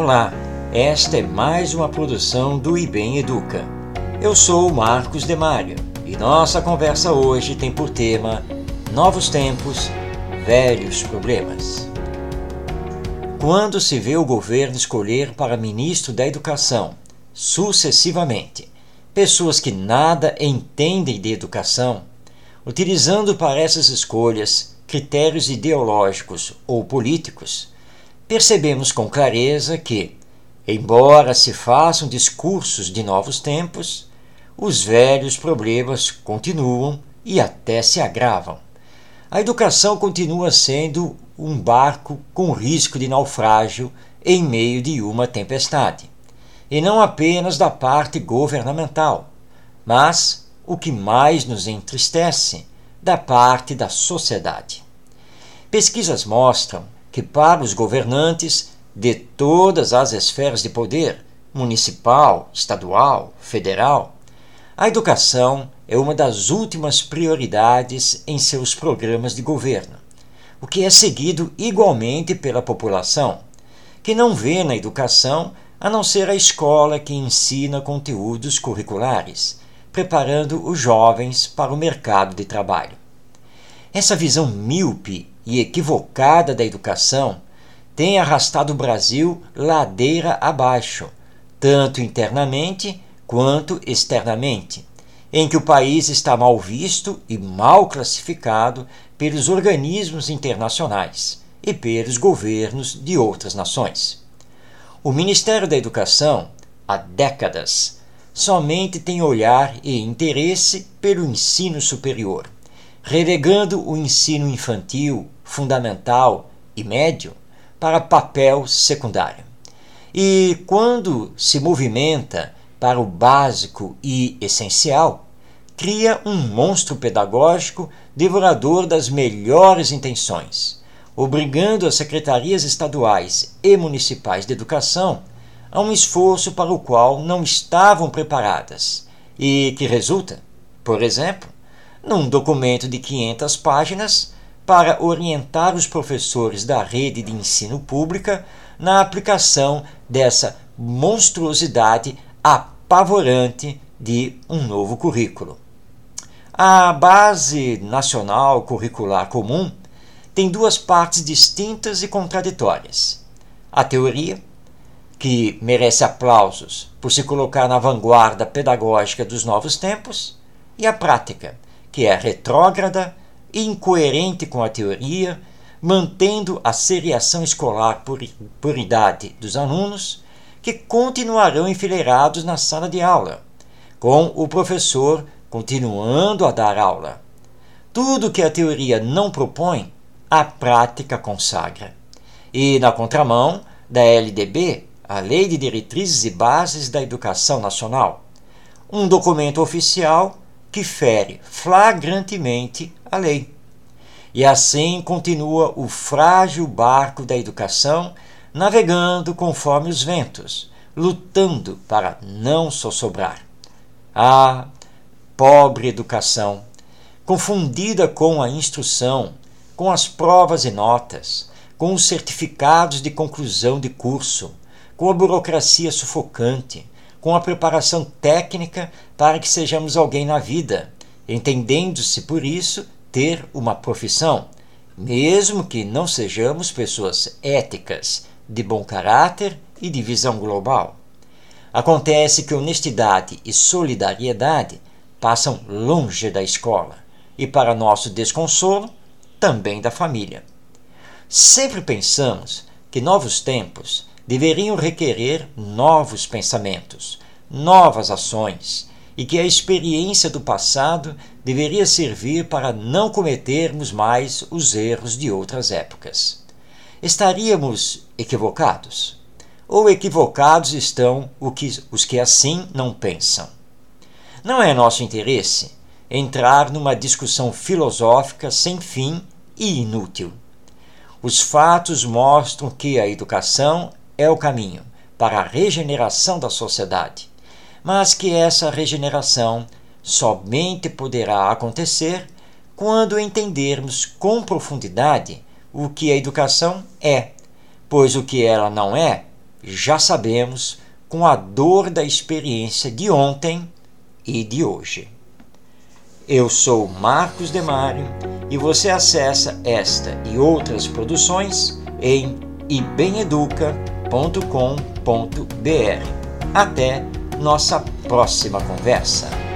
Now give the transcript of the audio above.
Olá, esta é mais uma produção do IBEM Educa. Eu sou Marcos Demário e nossa conversa hoje tem por tema Novos Tempos, Velhos Problemas. Quando se vê o governo escolher para ministro da Educação, sucessivamente, pessoas que nada entendem de educação, utilizando para essas escolhas critérios ideológicos ou políticos, percebemos com clareza que, embora se façam discursos de novos tempos, os velhos problemas continuam e até se agravam. A educação continua sendo um barco com risco de naufrágio em meio de uma tempestade, e não apenas da parte governamental, mas o que mais nos entristece, da parte da sociedade. Pesquisas mostram que, para os governantes de todas as esferas de poder municipal, estadual, federal, a educação é uma das últimas prioridades em seus programas de governo, o que é seguido igualmente pela população, que não vê na educação a não ser a escola que ensina conteúdos curriculares, preparando os jovens para o mercado de trabalho. Essa visão míope e equivocada da educação tem arrastado o Brasil ladeira abaixo, tanto internamente quanto externamente, em que o país está mal visto e mal classificado pelos organismos internacionais e pelos governos de outras nações. O Ministério da Educação, há décadas, somente tem olhar e interesse pelo ensino superior relegando o ensino infantil, fundamental e médio para papel secundário. E quando se movimenta para o básico e essencial, cria um monstro pedagógico devorador das melhores intenções, obrigando as secretarias estaduais e municipais de educação a um esforço para o qual não estavam preparadas e que resulta, por exemplo, num documento de 500 páginas para orientar os professores da rede de ensino pública na aplicação dessa monstruosidade apavorante de um novo currículo. A Base Nacional Curricular Comum tem duas partes distintas e contraditórias. A teoria, que merece aplausos por se colocar na vanguarda pedagógica dos novos tempos, e a prática, que é retrógrada incoerente com a teoria, mantendo a seriação escolar por, por idade dos alunos, que continuarão enfileirados na sala de aula, com o professor continuando a dar aula. Tudo que a teoria não propõe, a prática consagra. E, na contramão da LDB, a Lei de Diretrizes e Bases da Educação Nacional, um documento oficial que fere flagrantemente a lei. E assim continua o frágil barco da educação navegando conforme os ventos, lutando para não sossobrar. Ah, pobre educação, confundida com a instrução, com as provas e notas, com os certificados de conclusão de curso, com a burocracia sufocante, com a preparação técnica para que sejamos alguém na vida, entendendo-se por isso ter uma profissão, mesmo que não sejamos pessoas éticas, de bom caráter e de visão global. Acontece que honestidade e solidariedade passam longe da escola e, para nosso desconsolo, também da família. Sempre pensamos que novos tempos deveriam requerer novos pensamentos, novas ações, e que a experiência do passado deveria servir para não cometermos mais os erros de outras épocas. Estaríamos equivocados? Ou equivocados estão os que assim não pensam? Não é nosso interesse entrar numa discussão filosófica sem fim e inútil. Os fatos mostram que a educação é o caminho para a regeneração da sociedade, mas que essa regeneração somente poderá acontecer quando entendermos com profundidade o que a educação é, pois o que ela não é já sabemos, com a dor da experiência de ontem e de hoje. Eu sou Marcos Demário e você acessa esta e outras produções em ibemeduca.com.br. Até nossa próxima conversa.